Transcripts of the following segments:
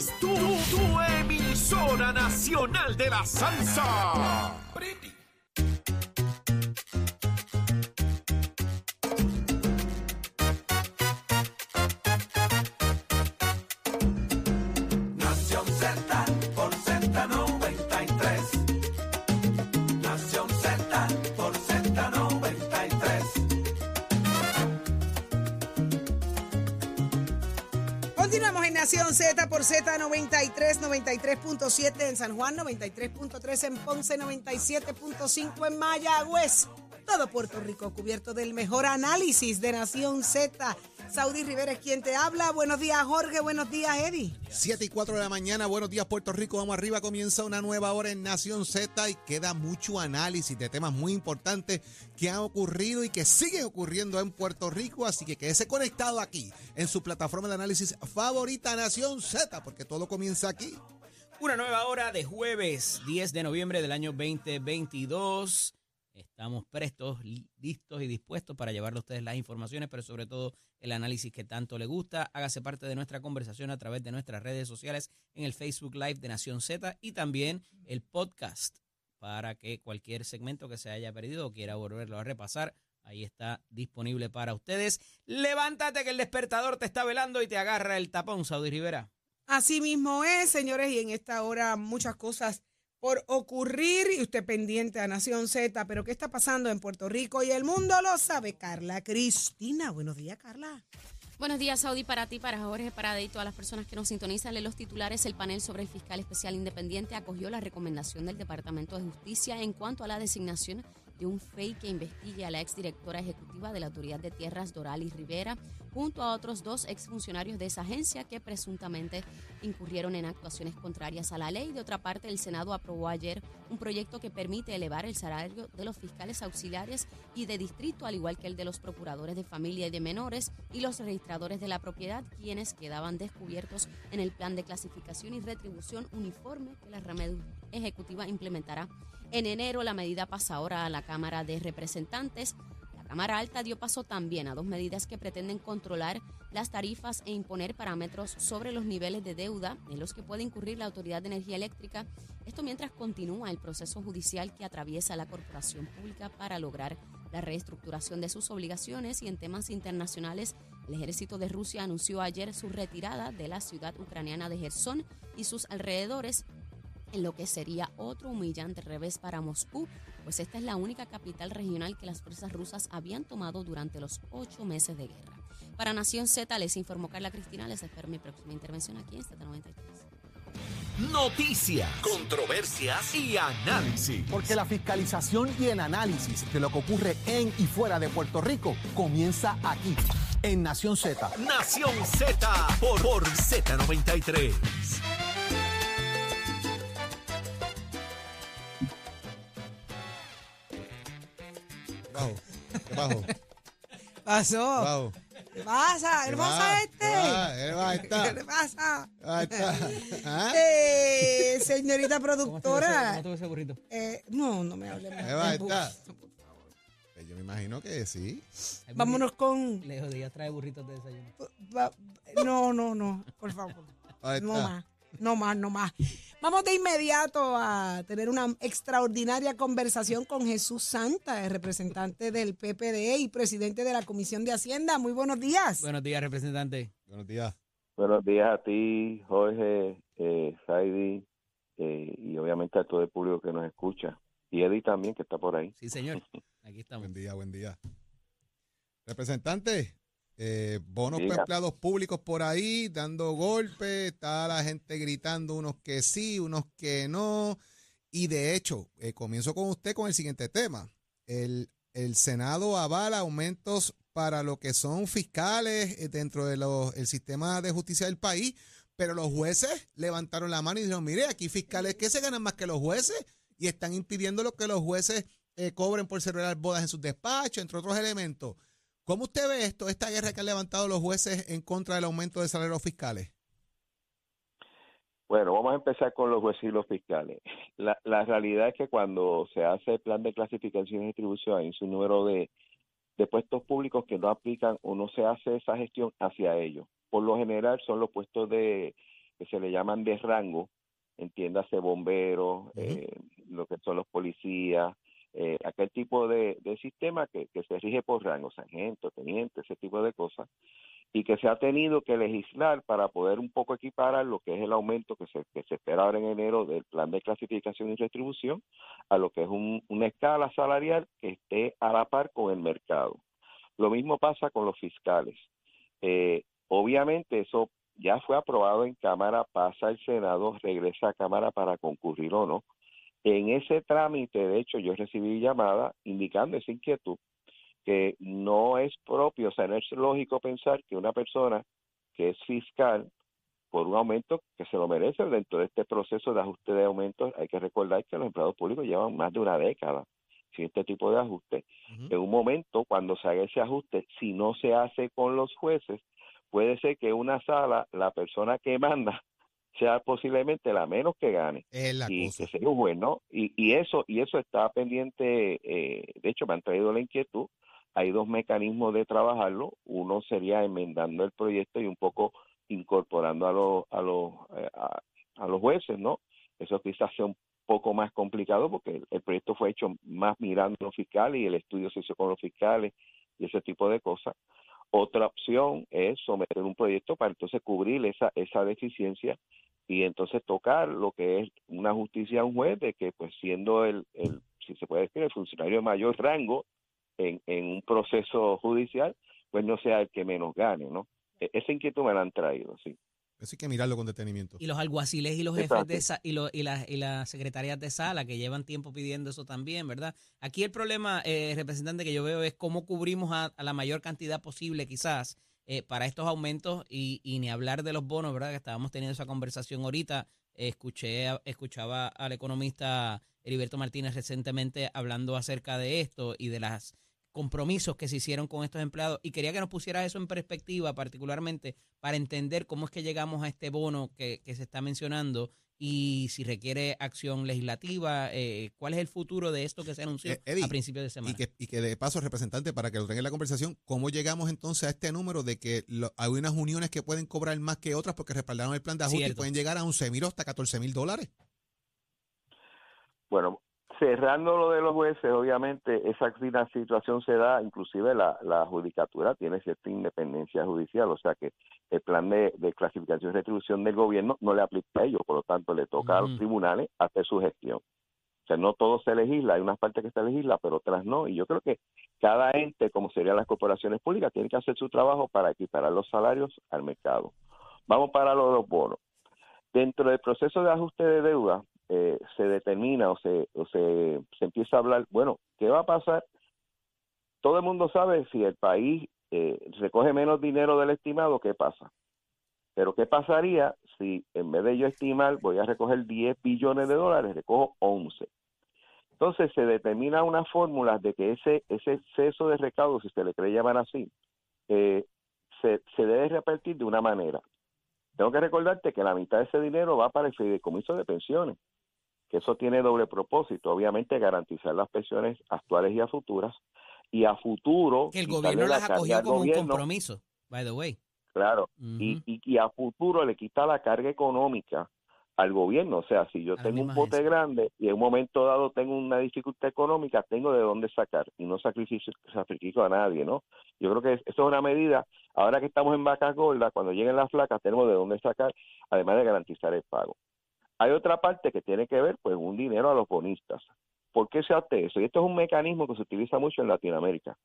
es tu, tu emisora nacional de la salsa. Z93, 93.7 en San Juan, 93.3 en Ponce, 97.5 en Mayagüez. Todo Puerto Rico cubierto del mejor análisis de Nación Z. Saudi Rivera es quien te habla. Buenos días, Jorge. Buenos días, Eddie. 7 y 4 de la mañana, buenos días Puerto Rico, vamos arriba, comienza una nueva hora en Nación Z y queda mucho análisis de temas muy importantes que han ocurrido y que siguen ocurriendo en Puerto Rico, así que quédese conectado aquí en su plataforma de análisis favorita Nación Z, porque todo comienza aquí. Una nueva hora de jueves 10 de noviembre del año 2022. Estamos prestos, li- listos y dispuestos para llevarle a ustedes las informaciones, pero sobre todo el análisis que tanto le gusta. Hágase parte de nuestra conversación a través de nuestras redes sociales en el Facebook Live de Nación Z y también el podcast para que cualquier segmento que se haya perdido o quiera volverlo a repasar, ahí está disponible para ustedes. Levántate que el despertador te está velando y te agarra el tapón, Saudi Rivera. Así mismo es, señores, y en esta hora muchas cosas por ocurrir y usted pendiente a Nación Z, pero ¿qué está pasando en Puerto Rico y el mundo lo sabe Carla Cristina? Buenos días, Carla. Buenos días, Saudi, para ti, para Jorge, para todas las personas que nos sintonizan. Lee los titulares. El panel sobre el fiscal especial independiente acogió la recomendación del Departamento de Justicia en cuanto a la designación de un FEI que investigue a la exdirectora ejecutiva de la Autoridad de Tierras, Doralis Rivera, junto a otros dos exfuncionarios de esa agencia que presuntamente incurrieron en actuaciones contrarias a la ley. De otra parte, el Senado aprobó ayer un proyecto que permite elevar el salario de los fiscales auxiliares y de distrito, al igual que el de los procuradores de familia y de menores y los registradores de la propiedad, quienes quedaban descubiertos en el plan de clasificación y retribución uniforme que la rama ejecutiva implementará. En enero, la medida pasa ahora a la Cámara de Representantes. La Cámara Alta dio paso también a dos medidas que pretenden controlar las tarifas e imponer parámetros sobre los niveles de deuda en los que puede incurrir la Autoridad de Energía Eléctrica. Esto mientras continúa el proceso judicial que atraviesa la corporación pública para lograr la reestructuración de sus obligaciones y en temas internacionales, el ejército de Rusia anunció ayer su retirada de la ciudad ucraniana de Gerson y sus alrededores en lo que sería otro humillante revés para Moscú, pues esta es la única capital regional que las fuerzas rusas habían tomado durante los ocho meses de guerra. Para Nación Z les informó Carla Cristina, les espero mi próxima intervención aquí en Z93. Noticias, controversias y análisis. Porque la fiscalización y el análisis de lo que ocurre en y fuera de Puerto Rico comienza aquí, en Nación Z. Nación Z por, por Z93. Bajo, ¿qué bajo? Pasó. Bajo. ¿Qué pasa? ¿Qué ¿Qué pasa este? ¿Qué? ¿Qué. ¿Qué pasa? Ahí está. ¿Ah? Eh, señorita ¿Cómo productora. estuvo ese burrito? eh, no, no me hable más. Ahí está. Eh, Yo me imagino que sí. Vámonos con... Leo Díaz trae burritos de desayuno. No, no, no, por favor. No más, no más, no más. Vamos de inmediato a tener una extraordinaria conversación con Jesús Santa, el representante del PPD y presidente de la Comisión de Hacienda. Muy buenos días. Buenos días, representante. Buenos días. Buenos días a ti, Jorge, eh, Saidi, eh, y obviamente a todo el público que nos escucha. Y Eddie también, que está por ahí. Sí, señor. Aquí estamos. Buen día, buen día. Representante, eh, bonos para empleados públicos por ahí, dando golpes, está la gente gritando unos que sí, unos que no. Y de hecho, eh, comienzo con usted con el siguiente tema. El, el Senado avala aumentos para lo que son fiscales eh, dentro del sistema de justicia del país, pero los jueces levantaron la mano y dijeron, mire, aquí fiscales que se ganan más que los jueces y están impidiendo lo que los jueces eh, cobren por celebrar bodas en sus despachos, entre otros elementos. ¿Cómo usted ve esto, esta guerra que han levantado los jueces en contra del aumento de salarios fiscales? Bueno, vamos a empezar con los jueces y los fiscales. La, la realidad es que cuando se hace el plan de clasificación y distribución, hay un número de, de puestos públicos que no aplican o no se hace esa gestión hacia ellos. Por lo general son los puestos de que se le llaman de rango, entiéndase bomberos, eh, lo que son los policías, eh, aquel tipo de, sistema que, se rige por rango, sargento, teniente, ese tipo de cosas, y que se ha tenido que legislar para poder un poco equiparar lo que es el aumento que se, que se espera ahora en enero del plan de clasificación y retribución a lo que es un- una escala salarial que esté a la par con el mercado. Lo mismo pasa con los fiscales. Eh, obviamente eso ya fue aprobado en Cámara, pasa al Senado, regresa a Cámara para concurrir o no. En ese trámite, de hecho, yo recibí llamada indicando esa inquietud que no es propio, o sea, no es lógico pensar que una persona que es fiscal por un aumento que se lo merece dentro de este proceso de ajuste de aumentos, hay que recordar que los empleados públicos llevan más de una década sin este tipo de ajuste. En un momento, cuando se haga ese ajuste, si no se hace con los jueces, puede ser que una sala, la persona que manda, sea posiblemente la menos que gane la y cosa. que sea un juez, ¿no? Y, y eso y eso está pendiente, eh, de hecho me han traído la inquietud, hay dos mecanismos de trabajarlo, uno sería enmendando el proyecto y un poco incorporando a los a los eh, a, a los jueces, ¿no? Eso quizás sea un poco más complicado porque el, el proyecto fue hecho más mirando a los fiscales y el estudio se hizo con los fiscales y ese tipo de cosas. Otra opción es someter un proyecto para entonces cubrir esa esa deficiencia y entonces tocar lo que es una justicia a un juez de que pues siendo el, el si se puede decir el funcionario de mayor rango en, en un proceso judicial pues no sea el que menos gane no E- esa inquietud me la han traído sí Eso hay que mirarlo con detenimiento. Y los alguaciles y los jefes de sa- y, lo- y, las, y las secretarias de sala que llevan tiempo pidiendo eso también, ¿verdad? Aquí el problema, eh, representante, que yo veo es cómo cubrimos a, a la mayor cantidad posible quizás eh, para estos aumentos y, y ni hablar de los bonos, ¿verdad? Que estábamos teniendo esa conversación ahorita. Escuché, escuchaba al economista Heriberto Martínez recientemente hablando acerca de esto y de las compromisos que se hicieron con estos empleados y quería que nos pusiera eso en perspectiva particularmente para entender cómo es que llegamos a este bono que, que se está mencionando y si requiere acción legislativa, eh, cuál es el futuro de esto que se anunció Eh, Eddie, a principios de semana. Y que, y que de paso, representante, para que lo tenga en la conversación, ¿cómo llegamos entonces a este número de que lo- hay unas uniones que pueden cobrar más que otras porque respaldaron el plan de ajuste y pueden llegar a 11 mil o hasta 14 mil dólares? bueno cerrando lo de los jueces obviamente esa situación se da inclusive la, la judicatura tiene cierta independencia judicial o sea que el plan de, de clasificación y retribución del gobierno no le aplica a ellos por lo tanto le toca a los tribunales hacer su gestión o sea, no todo se legisla, hay unas partes que se legisla, pero otras no. Y yo creo que cada ente, como serían las corporaciones públicas, tiene que hacer su trabajo para equiparar los salarios al mercado. Vamos para lo de los bonos. Dentro del proceso de ajuste de deuda, eh, se determina o, se, o se, se empieza a hablar, bueno, ¿qué va a pasar? Todo el mundo sabe si el país eh, recoge menos dinero del estimado, ¿qué pasa? Pero ¿qué pasaría si en vez de yo estimar voy a recoger 10 billones de dólares, recojo 11? Entonces se determina una fórmula de que ese, ese exceso de recaudo, si se le quiere llamar así, eh, se, se debe repartir de una manera. Tengo que recordarte que la mitad de ese dinero va para el fideicomiso de pensiones, que eso tiene doble propósito, obviamente garantizar las pensiones actuales y a futuras, y a futuro... que el gobierno la las carga acogió como un compromiso, by the way. Claro, y, y, y a futuro le quita la carga económica al gobierno. O sea, si yo la tengo un bote grande y en un momento dado tengo una dificultad económica, tengo de dónde sacar y no sacrificio, sacrifico a nadie, ¿no? Yo creo que es- eso es una medida. Ahora que estamos en vacas gordas, cuando lleguen las flacas, tenemos de dónde sacar, además de garantizar el pago. Hay otra parte que tiene que ver, pues, un dinero a los bonistas. ¿Por qué se hace eso? Y esto es un mecanismo que se utiliza mucho en Latinoamérica.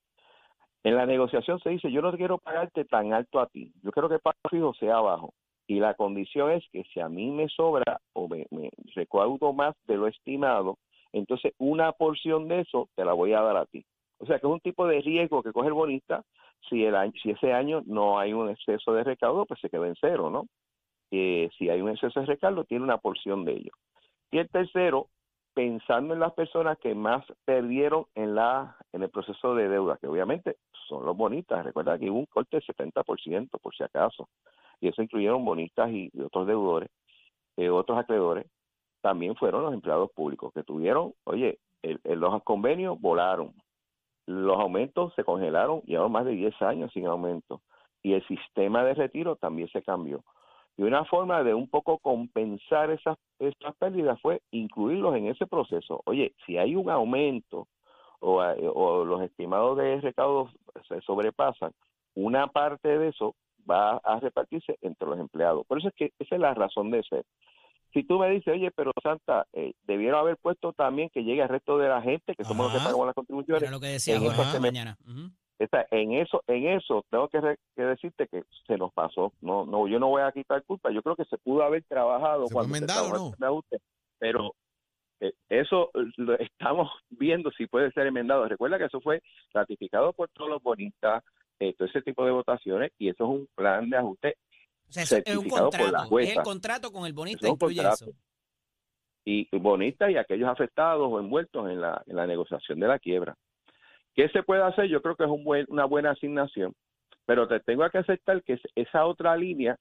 En la negociación se dice, yo no quiero pagarte tan alto a ti, yo quiero que el pago fijo sea bajo. Y la condición es que si a mí me sobra o me, recaudo más de lo estimado, entonces una porción de eso te la voy a dar a ti. O sea que es un tipo de riesgo que coge el bonista si, el si ese año no hay un exceso de recaudo, pues se queda en cero, ¿no? Eh, si hay un exceso de recaudo, tiene una porción de ello. Y el tercero, pensando en las personas que más perdieron en la en el proceso de deuda, que obviamente son los bonistas. Recuerda que hubo un corte del 70%, por si acaso, y eso incluyeron bonistas y, y otros deudores, eh, otros acreedores. También fueron los empleados públicos que tuvieron, oye, el- los convenios volaron, los aumentos se congelaron, llevaron más de 10 años sin aumento, y el sistema de retiro también se cambió. Y una forma de un poco compensar esas, esas pérdidas fue incluirlos en ese proceso. Oye, si hay un aumento o, o los estimados de recaudos se sobrepasan, una parte de eso va a repartirse entre los empleados. Por eso es que esa es la razón de ser. Si tú me dices, oye, pero Santa, eh, debieron haber puesto también que llegue al resto de la gente, que somos los que pagamos las contribuciones. Era lo que decía en esta mañana. Esta- en eso, en eso tengo que, re- que decirte que se nos pasó. No, no, yo no voy a quitar culpa. Yo creo que se pudo haber trabajado ¿Se cuando se trabajó no? ajuste, pero eh, eso lo estamos viendo si puede ser enmendado. Recuerda que eso fue ratificado por todos los bonistas, eh, todo ese tipo de votaciones, y eso es un plan de ajuste O sea, es un certificado por la contrato. Es el contrato con el bonista, incluye contrato. eso. y bonistas y aquellos afectados o envueltos en la, en la negociación de la quiebra. ¿Qué se puede hacer? Yo creo que es una buena asignación, pero te tengo que aceptar que es- esa otra línea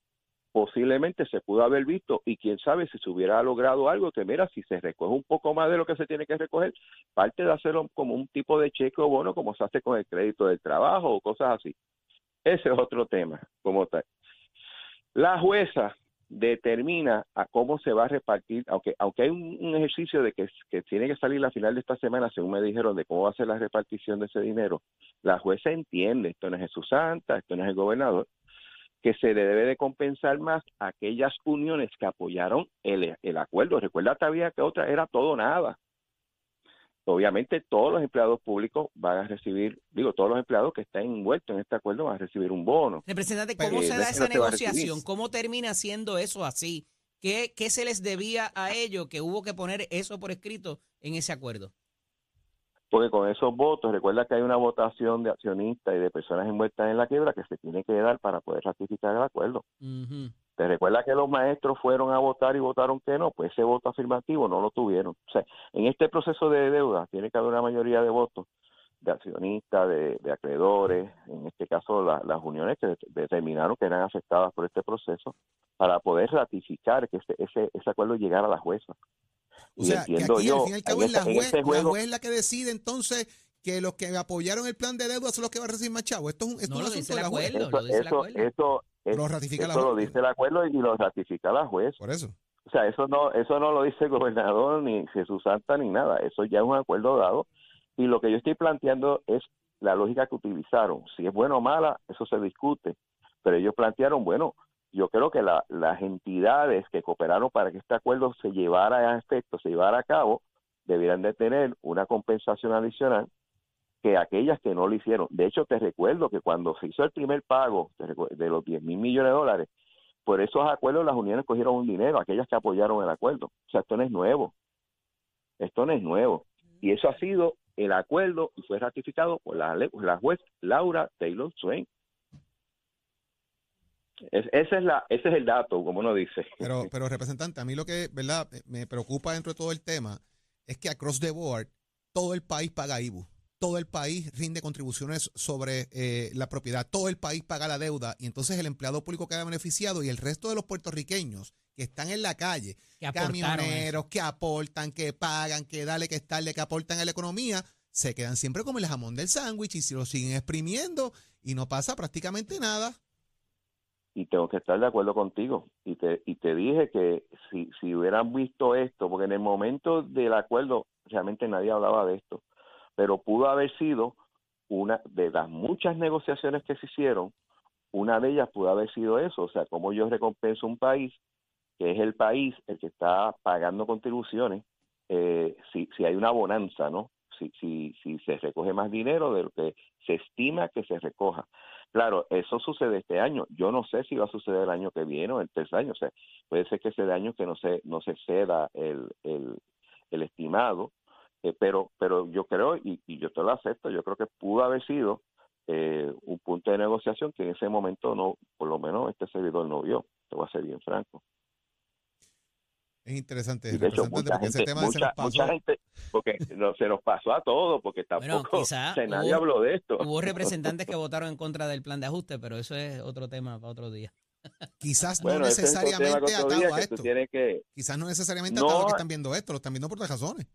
posiblemente se pudo haber visto y quién sabe si se hubiera logrado algo que mira si se recoge un poco más de lo que se tiene que recoger parte de hacerlo como un tipo de cheque o bono como se hace con el crédito del trabajo o cosas así ese es otro tema como tal la jueza determina a cómo se va a repartir, aunque aunque hay un, ejercicio de que, tiene que salir la final de esta semana, según me dijeron, de cómo va a ser la repartición de ese dinero, la jueza entiende, esto no es Jesús Santa, esto no es el gobernador, que se le debe de compensar más a aquellas uniones que apoyaron el, el acuerdo. Recuerda todavía que otra era todo nada. Obviamente todos los empleados públicos van a recibir, digo, todos los empleados que estén envueltos en este acuerdo van a recibir un bono. Representante, Pero, ¿cómo eh, se da esa negociación? ¿Cómo termina siendo eso así? ¿Qué, ¿Qué se les debía a ellos que hubo que poner eso por escrito en ese acuerdo? porque con esos votos, recuerda que hay una votación de accionistas y de personas envueltas en la quiebra que se tiene que dar para poder ratificar el acuerdo. Ujú. ¿Te recuerda que los maestros fueron a votar y votaron que no? Pues ese voto afirmativo no lo tuvieron. O sea, en este proceso de deuda tiene que haber una mayoría de votos de accionistas, de, de acreedores, en este caso la- las uniones que det- determinaron que eran afectadas por este proceso, para poder ratificar que ese, ese, ese acuerdo llegara a la jueza. O Y sea, que entiendo aquí yo, al fin y al cabo en es la en juez, ese la juego- juez la que decide entonces que los que apoyaron el plan de deuda son los que van a recibir más chavo. Esto es un, esto No, es un lo dice asunto de el la juez. acuerdo. Eso, lo dice el eso, acuerdo. eso, es- Lo ratifica la eso lo juez. dice el acuerdo y lo ratifica la juez. Por eso. O sea, eso no, eso no lo dice el gobernador ni Jesús Santa ni nada. Eso ya es un acuerdo dado. Y lo que yo estoy planteando es la lógica que utilizaron. Si es buena o mala, eso se discute. Pero ellos plantearon, bueno, yo creo que la- las entidades que cooperaron para que este acuerdo se llevara a efecto, se llevara a cabo, debieran de tener una compensación adicional que aquellas que no lo hicieron. De hecho, te recuerdo que cuando se hizo el primer pago de los 10 mil millones de dólares, por esos acuerdos las uniones cogieron un dinero, aquellas que apoyaron el acuerdo. O sea, esto no es nuevo. Esto no es nuevo. Y eso ha sido el acuerdo y fue ratificado por la, la juez Laura Taylor Swain. Es- ese, es la, ese es el dato, como uno dice. Pero, pero representante, a mí lo que verdad me preocupa dentro de todo el tema es que across the board todo el país paga IBU. Todo el país rinde contribuciones sobre eh, la propiedad, todo el país paga la deuda y entonces el empleado público queda beneficiado y el resto de los puertorriqueños que están en la calle, Que aportaron eso. camioneros, que aportan, que pagan, que dale, que estarle, que aportan a la economía, se quedan siempre como el jamón del sándwich y si lo siguen exprimiendo y no pasa prácticamente nada. y tengo que estar de acuerdo contigo. Y te, y te dije que si, si hubieran visto esto, porque en el momento del acuerdo realmente nadie hablaba de esto, pero pudo haber sido una de las muchas negociaciones que se hicieron, una de ellas pudo haber sido eso, o sea, cómo yo recompenso un país, que es el país el que está pagando contribuciones, eh, si, si hay una bonanza, ¿no? Si, si, si se recoge más dinero de lo que se estima que se recoja. Claro, eso sucede este año. Yo no sé si va a suceder el año que viene o el tercer año. O sea, puede ser que de año que no se no se ceda el, el estimado, eh, pero pero yo creo y, y yo te lo acepto. Yo creo que pudo haber sido eh, un punto de negociación que en ese momento no, por lo menos este servidor no vio. Te voy a ser bien franco. Es interesante, Y de hecho, mucha porque ese gente, tema se mucha, nos pasó. mucha gente, porque no, se nos pasó a todos, porque Bueno, tampoco quizá o sea, nadie hubo- habló de esto. Hubo representantes que votaron en contra del plan de ajuste, pero eso es otro tema para otro día. Quizás Bueno, no ese es necesariamente otro atado a esto. que, Quizás no necesariamente No, atado a que están viendo esto, lo están viendo por otras razones.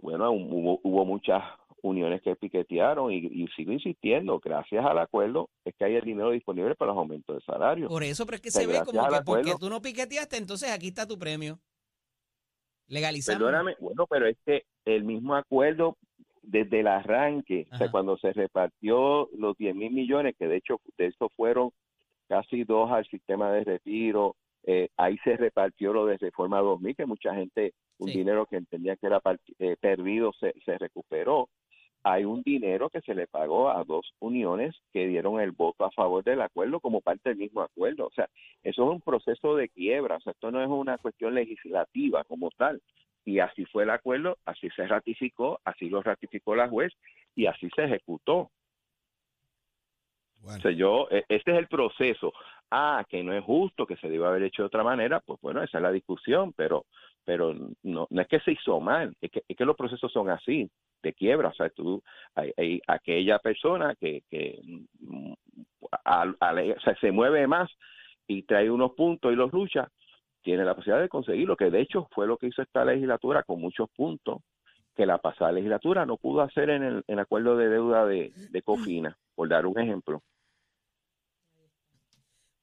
Bueno, hubo, hubo muchas uniones que piquetearon y, y sigo insistiendo, gracias al acuerdo es que hay el dinero disponible para los aumentos de salario. Por eso, pero es que O sea, se ve como que porque tú no piqueteaste, entonces aquí está tu premio. Legalizamos. Perdóname, bueno, pero es que el mismo acuerdo desde el arranque, o sea, cuando se repartió los 10 mil millones, que de hecho de eso fueron casi dos al sistema de retiro, eh, ahí se repartió lo de Reforma 2000, que mucha gente, un Sí. dinero que entendía que era eh, perdido, se, se recuperó. Hay un dinero que se le pagó a dos uniones que dieron el voto a favor del acuerdo como parte del mismo acuerdo. O sea, eso es un proceso de quiebra, o sea, esto no es una cuestión legislativa como tal. Y así fue el acuerdo, así se ratificó, así lo ratificó la juez y así se ejecutó. Bueno, O sea, yo, e- este es el proceso. Ah, que no es justo, que se debe haber hecho de otra manera, pues bueno, esa es la discusión, pero pero no, no es que se hizo mal, es que, es que los procesos son así, de quiebra. O sea, tú, hay, hay aquella persona que, que mm, sea, se mueve más y trae unos puntos y los lucha, tiene la posibilidad de conseguirlo, que de hecho fue lo que hizo esta legislatura con muchos puntos que la pasada legislatura no pudo hacer en el, en el acuerdo de deuda de, de Cofina, por dar un ejemplo.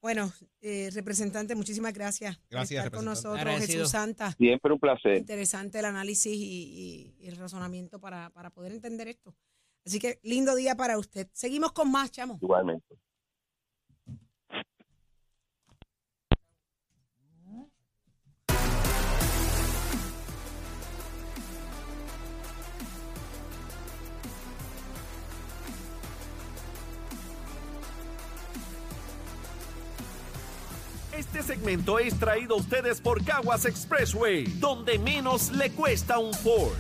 Bueno, eh, representante, muchísimas gracias. por Gracias, estar con nosotros, Agradecido. Jesús Santa. Siempre un placer. Interesante el análisis y, y- y el razonamiento para, para poder entender esto. Así que lindo día para usted. Seguimos con más, chamo. Igualmente. Segmento es traído a ustedes por Caguas Expressway, donde menos le cuesta un Ford.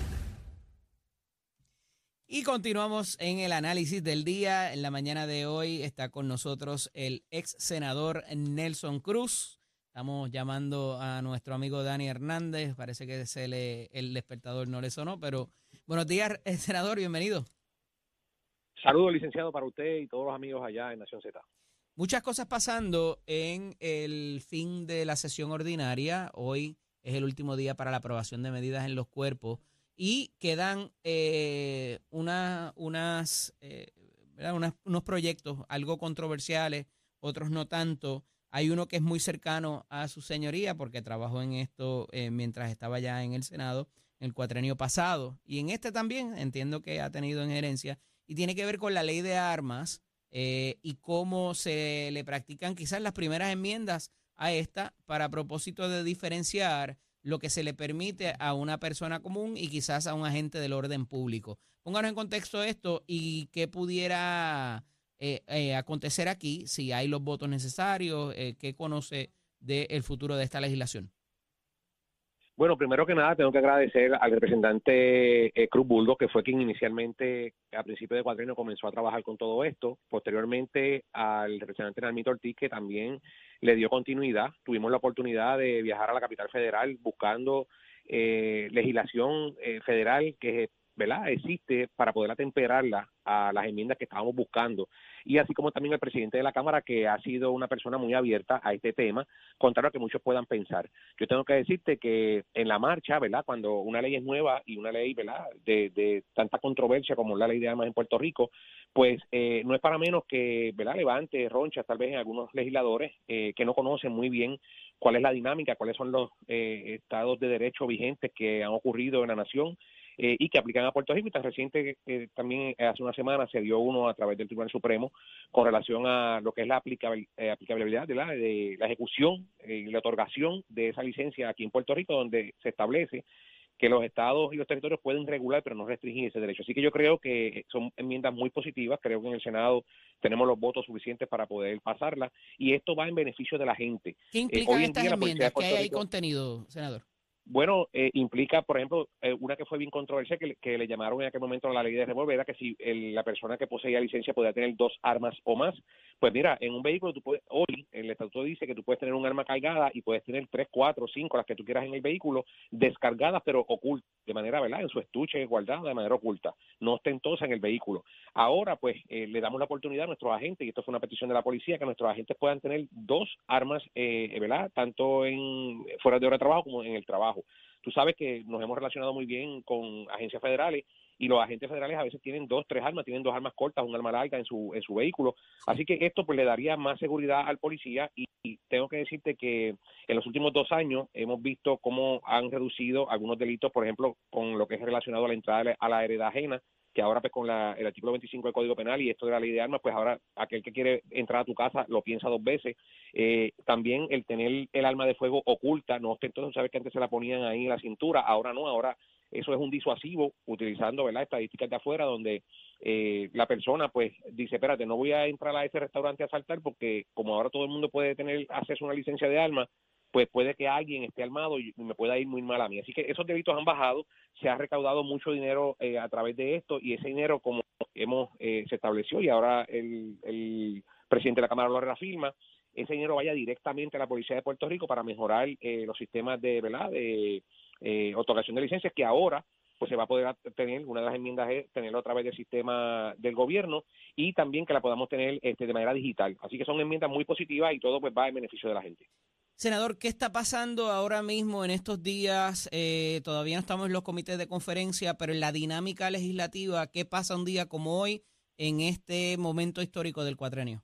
Y continuamos en el análisis del día. En la mañana de hoy está con nosotros el ex senador Nelson Cruz. Estamos llamando a nuestro amigo Dani Hernández. Parece que se le, el despertador no le sonó, pero buenos días, eh, senador, bienvenido. Saludos, licenciado, para usted y todos los amigos allá en Nación Z. Muchas cosas pasando en el fin de la sesión ordinaria. Hoy es el último día para la aprobación de medidas en los cuerpos y quedan eh, eh, unas- unos proyectos algo controversiales, otros no tanto. Hay uno que es muy cercano a su señoría porque trabajó en esto eh, mientras estaba ya en el Senado en el cuatrenio pasado. Y en este también entiendo que ha tenido injerencia y tiene que ver con la ley de armas eh, y cómo se le practican quizás las primeras enmiendas a esta para propósito de diferenciar lo que se le permite a una persona común y quizás a un agente del orden público. Pónganos en contexto esto y qué pudiera eh, eh, acontecer aquí, si hay los votos necesarios, eh, qué conoce del futuro de esta legislación. Bueno, primero que nada, tengo que agradecer al representante eh, Cruz Bulgo, que fue quien inicialmente, a principio de cuadrino, comenzó a trabajar con todo esto. Posteriormente, al representante Nalmito Ortiz, que también le dio continuidad. Tuvimos la oportunidad de viajar a la capital federal buscando eh, legislación eh, federal que ¿verdad? existe para poder atemperarla a las enmiendas que estábamos buscando. Y así como también el presidente de la Cámara, que ha sido una persona muy abierta a este tema, contrario a que muchos puedan pensar. Yo tengo que decirte que en la marcha, ¿verdad? Cuando una ley es nueva y una ley, ¿verdad? De, de tanta controversia como la ley de armas en Puerto Rico, pues eh, no es para menos que, ¿verdad? Levante ronchas tal vez en algunos legisladores eh, que no conocen muy bien cuál es la dinámica, cuáles son los eh, estados de derecho vigentes que han ocurrido en la nación eh, y que aplican a Puerto Rico. Y tan reciente eh, también hace una semana se dio uno a través del Tribunal Supremo con relación a lo que es la aplicabil- eh, aplicabilidad de la, de la ejecución eh, y la otorgación de esa licencia aquí en Puerto Rico, donde se establece que los estados y los territorios pueden regular pero no restringir ese derecho. Así que yo creo que son enmiendas muy positivas, creo que en el Senado tenemos los votos suficientes para poder pasarla y esto va en beneficio de la gente. ¿Qué hoy implican en estas día enmiendas? ¿Qué hay ahí contenido, senador? Bueno, eh, implica, por ejemplo, eh, una que fue bien controversial, que, que le llamaron en aquel momento la ley de revólver, era que si el- la persona que poseía licencia podía tener dos armas o más. Pues mira, en un vehículo, tú puedes, hoy el estatuto dice que tú puedes tener un arma cargada y puedes tener tres, cuatro, cinco, las que tú quieras en el vehículo, descargadas pero ocultas, de manera, ¿verdad? En su estuche, guardada de manera oculta, no ostentosas en el vehículo. Ahora, pues, eh, le damos la oportunidad a nuestros agentes, y esto fue una petición de la policía, que nuestros agentes puedan tener dos armas, eh, ¿verdad? Tanto en fuera de hora de trabajo como en el trabajo. Tú sabes que nos hemos relacionado muy bien con agencias federales y los agentes federales a veces tienen dos, tres armas, tienen dos armas cortas, un arma larga en su, en su vehículo. Así que esto pues le daría más seguridad al policía y, y tengo que decirte que en los últimos dos años hemos visto cómo han reducido algunos delitos, por ejemplo, con lo que es relacionado a la entrada a la heredad ajena, que ahora pues con la, el artículo 25 del Código Penal y esto de la ley de armas, pues ahora aquel que quiere entrar a tu casa lo piensa dos veces. Eh, también el tener el arma de fuego oculta, no entonces sabes que antes se la ponían ahí en la cintura, ahora no, ahora eso es un disuasivo utilizando ¿verdad? estadísticas de afuera donde eh, la persona pues dice, espérate, no voy a entrar a ese restaurante a saltar porque como ahora todo el mundo puede tener acceso a una licencia de armas, pues puede que alguien esté armado y me pueda ir muy mal a mí. Así que esos delitos han bajado, se ha recaudado mucho dinero eh, a través de esto y ese dinero como hemos eh, se estableció y ahora el, presidente de la Cámara lo reafirma, ese dinero vaya directamente a la Policía de Puerto Rico para mejorar eh, los sistemas de, ¿verdad? de eh, otorgación de licencias que ahora pues se va a poder tener, una de las enmiendas es tenerlo a través del sistema del gobierno y también que la podamos tener este, de manera digital. Así que son enmiendas muy positivas y todo pues va en beneficio de la gente. Senador, ¿qué está pasando ahora mismo en estos días? Eh, todavía no estamos en los comités de conferencia, pero en la dinámica legislativa, ¿qué pasa un día como hoy en este momento histórico del cuatrenio?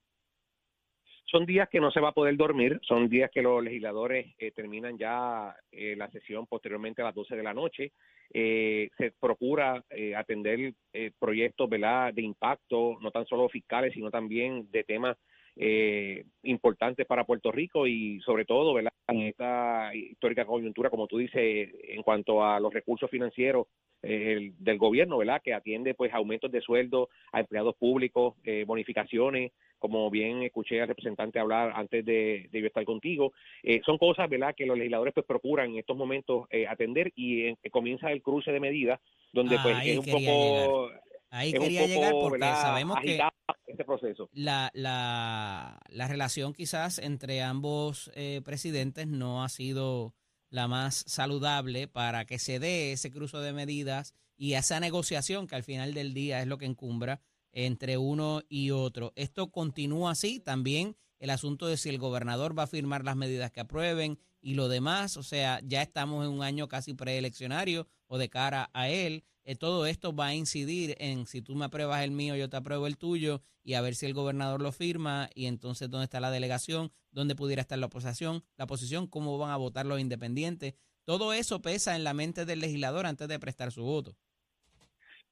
Son días que no se va a poder dormir, son días que los legisladores eh, terminan ya eh, la sesión posteriormente a las 12 de la noche. Eh, se procura atender proyectos ¿verdad? de impacto, no tan solo fiscales, sino también de temas eh, importantes para Puerto Rico y sobre todo ¿verdad? en esta histórica coyuntura, como tú dices, en cuanto a los recursos financieros eh, el- del gobierno, ¿verdad? Que atiende pues aumentos de sueldo a empleados públicos, eh, bonificaciones, como bien escuché al representante hablar antes de, de yo estar contigo, eh, son cosas, ¿verdad? Que los legisladores pues procuran en estos momentos eh, atender y eh, comienza el cruce de medidas donde pues es un poco Ahí es quería poco, llegar porque ¿verdad? sabemos que este proceso. la, la, la relación quizás entre ambos eh, presidentes no ha sido la más saludable para que se dé ese cruce de medidas y esa negociación que al final del día es lo que encumbra entre uno y otro. Esto continúa así, también el asunto de si el gobernador va a firmar las medidas que aprueben y lo demás, o sea, ya estamos en un año casi preeleccionario o de cara a él. Eh, todo esto va a incidir en si tú me apruebas el mío, yo te apruebo el tuyo y a ver si el gobernador lo firma y entonces dónde está la delegación, dónde pudiera estar la oposición, la oposición, cómo van a votar los independientes. Todo eso pesa en la mente del legislador antes de prestar su voto.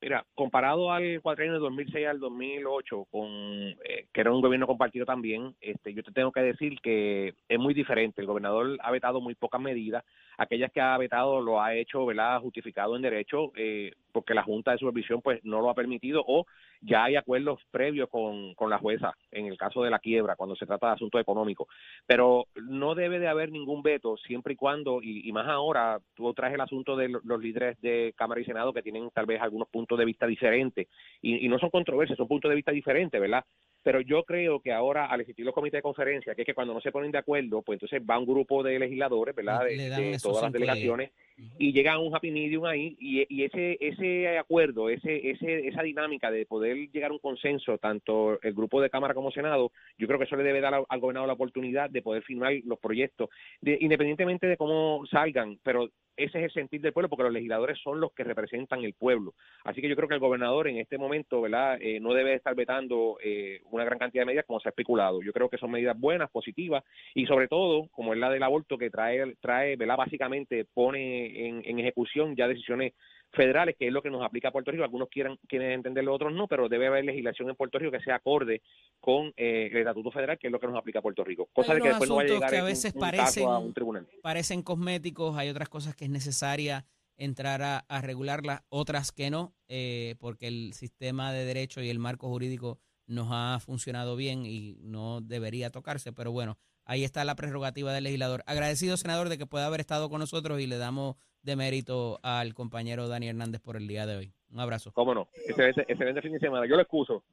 Mira, comparado al cuatrienio de 2006 al 2008, con, eh, que era un gobierno compartido también, este, yo te tengo que decir que es muy diferente. El gobernador ha vetado muy pocas medidas. Aquellas que ha vetado lo ha hecho, ¿verdad?, justificado en derecho, eh, porque la Junta de Supervisión pues no lo ha permitido o ya hay acuerdos previos con, con la jueza en el caso de la quiebra, cuando se trata de asuntos económicos. Pero no debe de haber ningún veto siempre y cuando, y, y más ahora, tú traes el asunto de lo- los líderes de Cámara y Senado que tienen tal vez algunos puntos de vista diferentes, y, y no son controversias, son puntos de vista diferentes, ¿verdad? Pero yo creo que ahora, al existir los comités de conferencia, que es que cuando no se ponen de acuerdo, pues entonces va un grupo de legisladores, ¿verdad? De, todas las días. Y llega a un happy medium ahí y, y ese ese acuerdo ese ese esa dinámica de poder llegar a un consenso tanto el grupo de cámara como senado yo creo que eso le debe dar al, al gobernador la oportunidad de poder firmar los proyectos de- independientemente de cómo salgan pero ese es el sentir del pueblo porque los legisladores son los que representan el pueblo. Así que yo creo que el gobernador en este momento verdad Eh, no debe estar vetando eh, una gran cantidad de medidas como se ha especulado. Yo creo que son medidas buenas positivas y sobre todo como es la del aborto que trae trae verdad básicamente pone en, en ejecución ya decisiones federales que es lo que nos aplica a Puerto Rico. Algunos quieran quieren entenderlo otros no pero debe haber legislación en Puerto Rico que sea acorde con eh, el estatuto federal que es lo que nos aplica a Puerto Rico. Cosa de que después no vaya a llegar que a un- parecen- a un tribunal. parecen cosméticos, hay otras cosas que es necesaria entrar a, a regularlas, otras que no, eh, porque el sistema de derecho y el marco jurídico nos ha funcionado bien y no debería tocarse, pero bueno, ahí está la prerrogativa del legislador. Agradecido, senador, de que pueda haber estado con nosotros y le damos de mérito al compañero Dani Hernández por el día de hoy. Un abrazo. cómo no excelente, excelente fin de semana yo lo excuso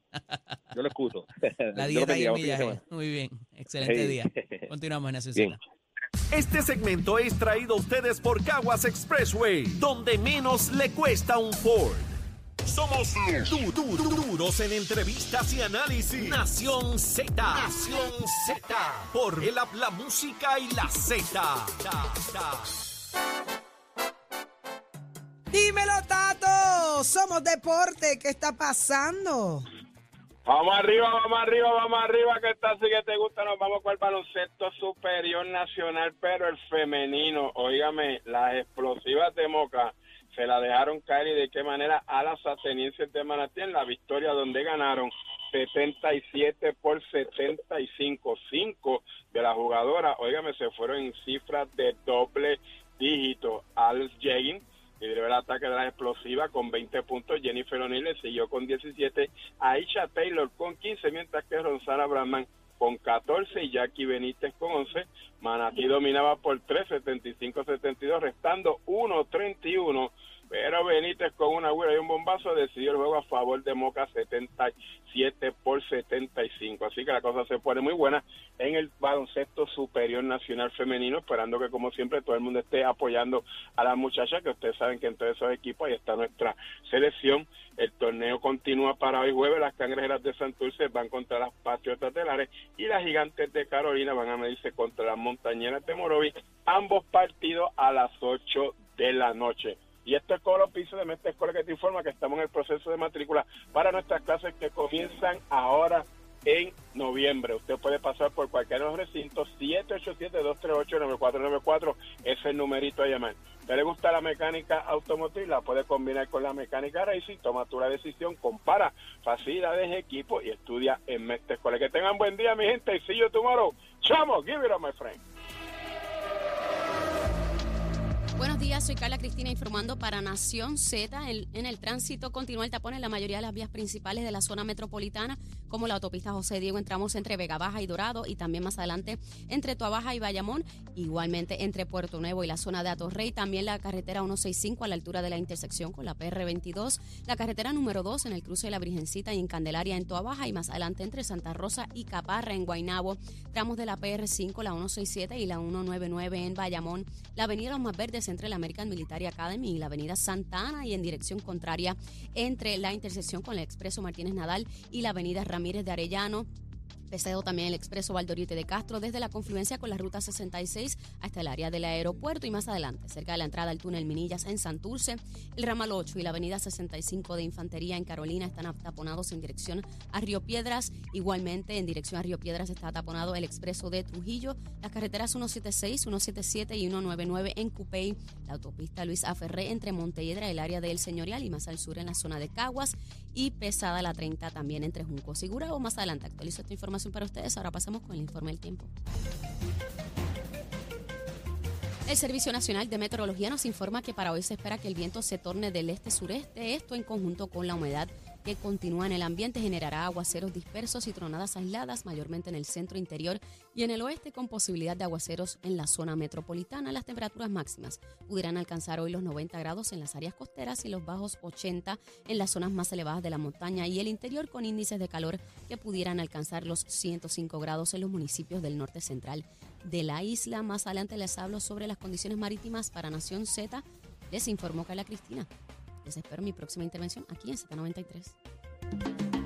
yo lo excuso La dieta y el millaje. Muy bien, excelente día. Continuamos en la Bien. Este segmento es traído a ustedes por Caguas Expressway, donde menos le cuesta un Ford. Somos du- du- du- duros en entrevistas y análisis. Nación Z. Nación Z. Por el la música y la Z. Dímelo, Tato. somos, somos deporte. ¿Qué está pasando? Vamos arriba, vamos arriba, vamos arriba, que está así que te gusta, nos vamos con el baloncesto superior nacional, pero el femenino, óigame, las explosivas de Moca se la dejaron caer y de qué manera a las atenienses de Manatí en la victoria donde ganaron 77 por 75, 5 de las jugadoras, óigame, se fueron en cifras de doble dígito. Al Jane lideró el ataque de la explosiva con 20 puntos. Jennifer O'Neill siguió con 17. Aisha Taylor con 15, mientras que Ronsana Brandman con 14 y Jackie Benítez con 11. Manatí dominaba por 3, 75-72, restando 1-31 pero Benítez con una huida y un bombazo decidió el juego a favor de Moca 77 por 75. Así que la cosa se pone muy buena en el baloncesto superior nacional femenino, esperando que como siempre todo el mundo esté apoyando a las muchachas, que ustedes saben que en todos esos equipos ahí está nuestra selección. El torneo continúa para hoy jueves, las cangrejeras de Santurce van contra las patriotas de Lares y las gigantes de Carolina van a medirse contra las montañeras de Morovi, ambos partidos a las 8 de la noche. Y esto es Colo Piso de Mente Escuela que te informa que estamos en el proceso de matrícula para nuestras clases que comienzan ahora en noviembre. Usted puede pasar por cualquiera de los recintos 787-238-9494. Es el numerito a llamar. ¿Te le gusta la mecánica automotriz? La puede combinar con la mecánica racing. Toma tu la decisión, compara facilidades, equipo y estudia en Mestre Escuela. Que tengan buen día, mi gente. Y see you tomorrow. Chamo, give it up, my friend. Buenos días, soy Carla Cristina informando para Nación Z. En el tránsito continúa el tapón en la mayoría de las vías principales de la zona metropolitana, como la autopista José Diego, entramos entre Vega Baja y Dorado y también más adelante entre Tuabaja y Bayamón, igualmente entre Puerto Nuevo y la zona de Atorrey, también la carretera 165 a la altura de la intersección con la PR22, la carretera número 2 en el cruce de la Virgencita y en Candelaria en Tuabaja y más adelante entre Santa Rosa y Caparra en Guaynabo, tramos de la PR5, la 167 y la 199 en Bayamón, la avenida Los Más Verdes entre la American Military Academy y la avenida Santa Ana y en dirección contraria entre la intersección con el expreso Martínez Nadal y la avenida Ramírez de Arellano. Pesado también el expreso Valdorite de Castro desde la confluencia con la ruta 66 hasta el área del aeropuerto y más adelante, cerca de la entrada al túnel Minillas en Santurce, el ramal 8 y la avenida 65 de Infantería en Carolina están taponados en dirección a Río Piedras. Igualmente en dirección a Río Piedras está taponado el expreso de Trujillo, las carreteras 176, 177 y 199 en Cupey, la autopista Luis Aferré entre Montelledra, el área del Señorial y más al sur en la zona de Caguas y pesada la 30 también entre Juncos y Gurabo. Más adelante actualizo esta para ustedes. Ahora pasamos con el informe del tiempo. El Servicio Nacional de Meteorología nos informa que para hoy se espera que el viento se torne del este-sureste. Esto en conjunto con la humedad que continúa en el ambiente generará aguaceros dispersos y tronadas aisladas, mayormente en el centro interior y en el oeste, con posibilidad de aguaceros en la zona metropolitana. Las temperaturas máximas pudieran alcanzar hoy los 90 grados en las áreas costeras y los bajos 80 en las zonas más elevadas de la montaña y el interior, con índices de calor que pudieran alcanzar los 105 grados en los municipios del norte central de la isla. Más adelante les hablo sobre las condiciones marítimas para Nación Z. Les informó Carla Cristina. Les espero mi próxima intervención aquí en Z93.